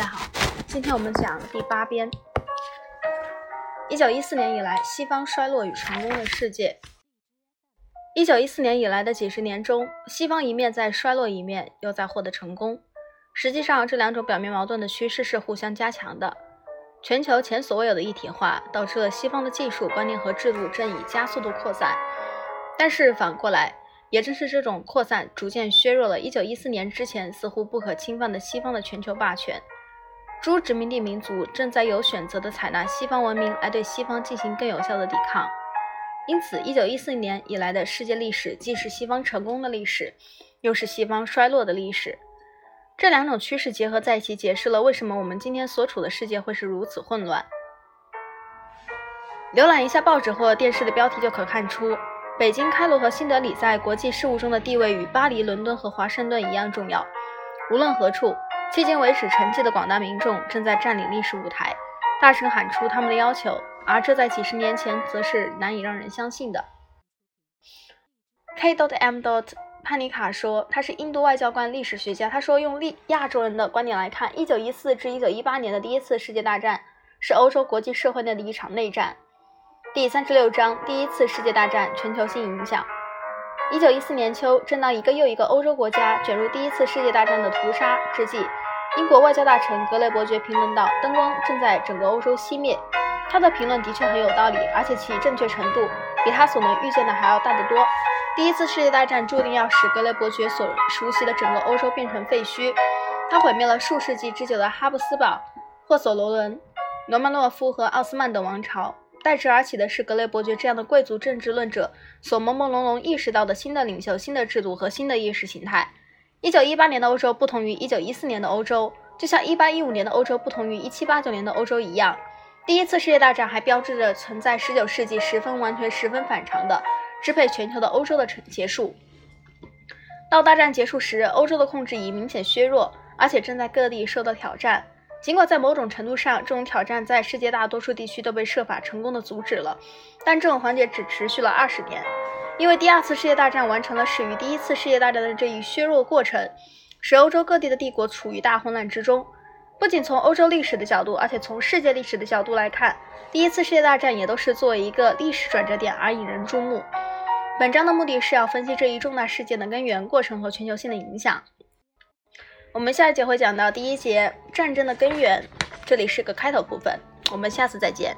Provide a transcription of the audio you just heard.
大家好，今天我们讲第八编。一九一四年以来，西方衰落与成功的世界。一九一四年以来的几十年中，西方一面在衰落，一面又在获得成功。实际上，这两种表面矛盾的趋势是互相加强的。全球前所未有的一体化，导致了西方的技术、观念和制度正以加速度扩散。但是反过来，也正是这种扩散，逐渐削弱了1914年之前似乎不可侵犯的西方的全球霸权。诸殖民地民族正在有选择地采纳西方文明，来对西方进行更有效的抵抗。因此，1914年以来的世界历史，既是西方成功的历史，又是西方衰落的历史。这两种趋势结合在一起，解释了为什么我们今天所处的世界会是如此混乱。浏览一下报纸或电视的标题，就可看出。北京、开罗和新德里在国际事务中的地位与巴黎、伦敦和华盛顿一样重要。无论何处，迄今为止沉寂的广大民众正在占领历史舞台，大声喊出他们的要求，而这在几十年前则是难以让人相信的。K dot M dot 潘尼卡说，他是印度外交官、历史学家。他说，用历亚洲人的观点来看，1914至1918年的第一次世界大战是欧洲国际社会内的一场内战。第三十六章：第一次世界大战全球性影响。一九一四年秋，正当一个又一个欧洲国家卷入第一次世界大战的屠杀之际，英国外交大臣格雷伯爵评论道：“灯光正在整个欧洲熄灭。”他的评论的确很有道理，而且其正确程度比他所能预见的还要大得多。第一次世界大战注定要使格雷伯爵所熟悉的整个欧洲变成废墟。他毁灭了数世纪之久的哈布斯堡、霍索罗伦、罗曼诺夫和奥斯曼等王朝。代之而起的是格雷伯爵这样的贵族政治论者所朦朦胧胧意识到的新的领袖、新的制度和新的意识形态。一九一八年的欧洲不同于一九一四年的欧洲，就像一八一五年的欧洲不同于一七八九年的欧洲一样。第一次世界大战还标志着存在十九世纪十分完全、十分反常的支配全球的欧洲的成结束。到大战结束时，欧洲的控制已明显削弱，而且正在各地受到挑战。尽管在某种程度上，这种挑战在世界大多数地区都被设法成功的阻止了，但这种缓解只持续了二十年，因为第二次世界大战完成了始于第一次世界大战的这一削弱过程，使欧洲各地的帝国处于大混乱之中。不仅从欧洲历史的角度，而且从世界历史的角度来看，第一次世界大战也都是作为一个历史转折点而引人注目。本章的目的是要分析这一重大事件的根源、过程和全球性的影响。我们下一节会讲到第一节战争的根源，这里是个开头部分。我们下次再见。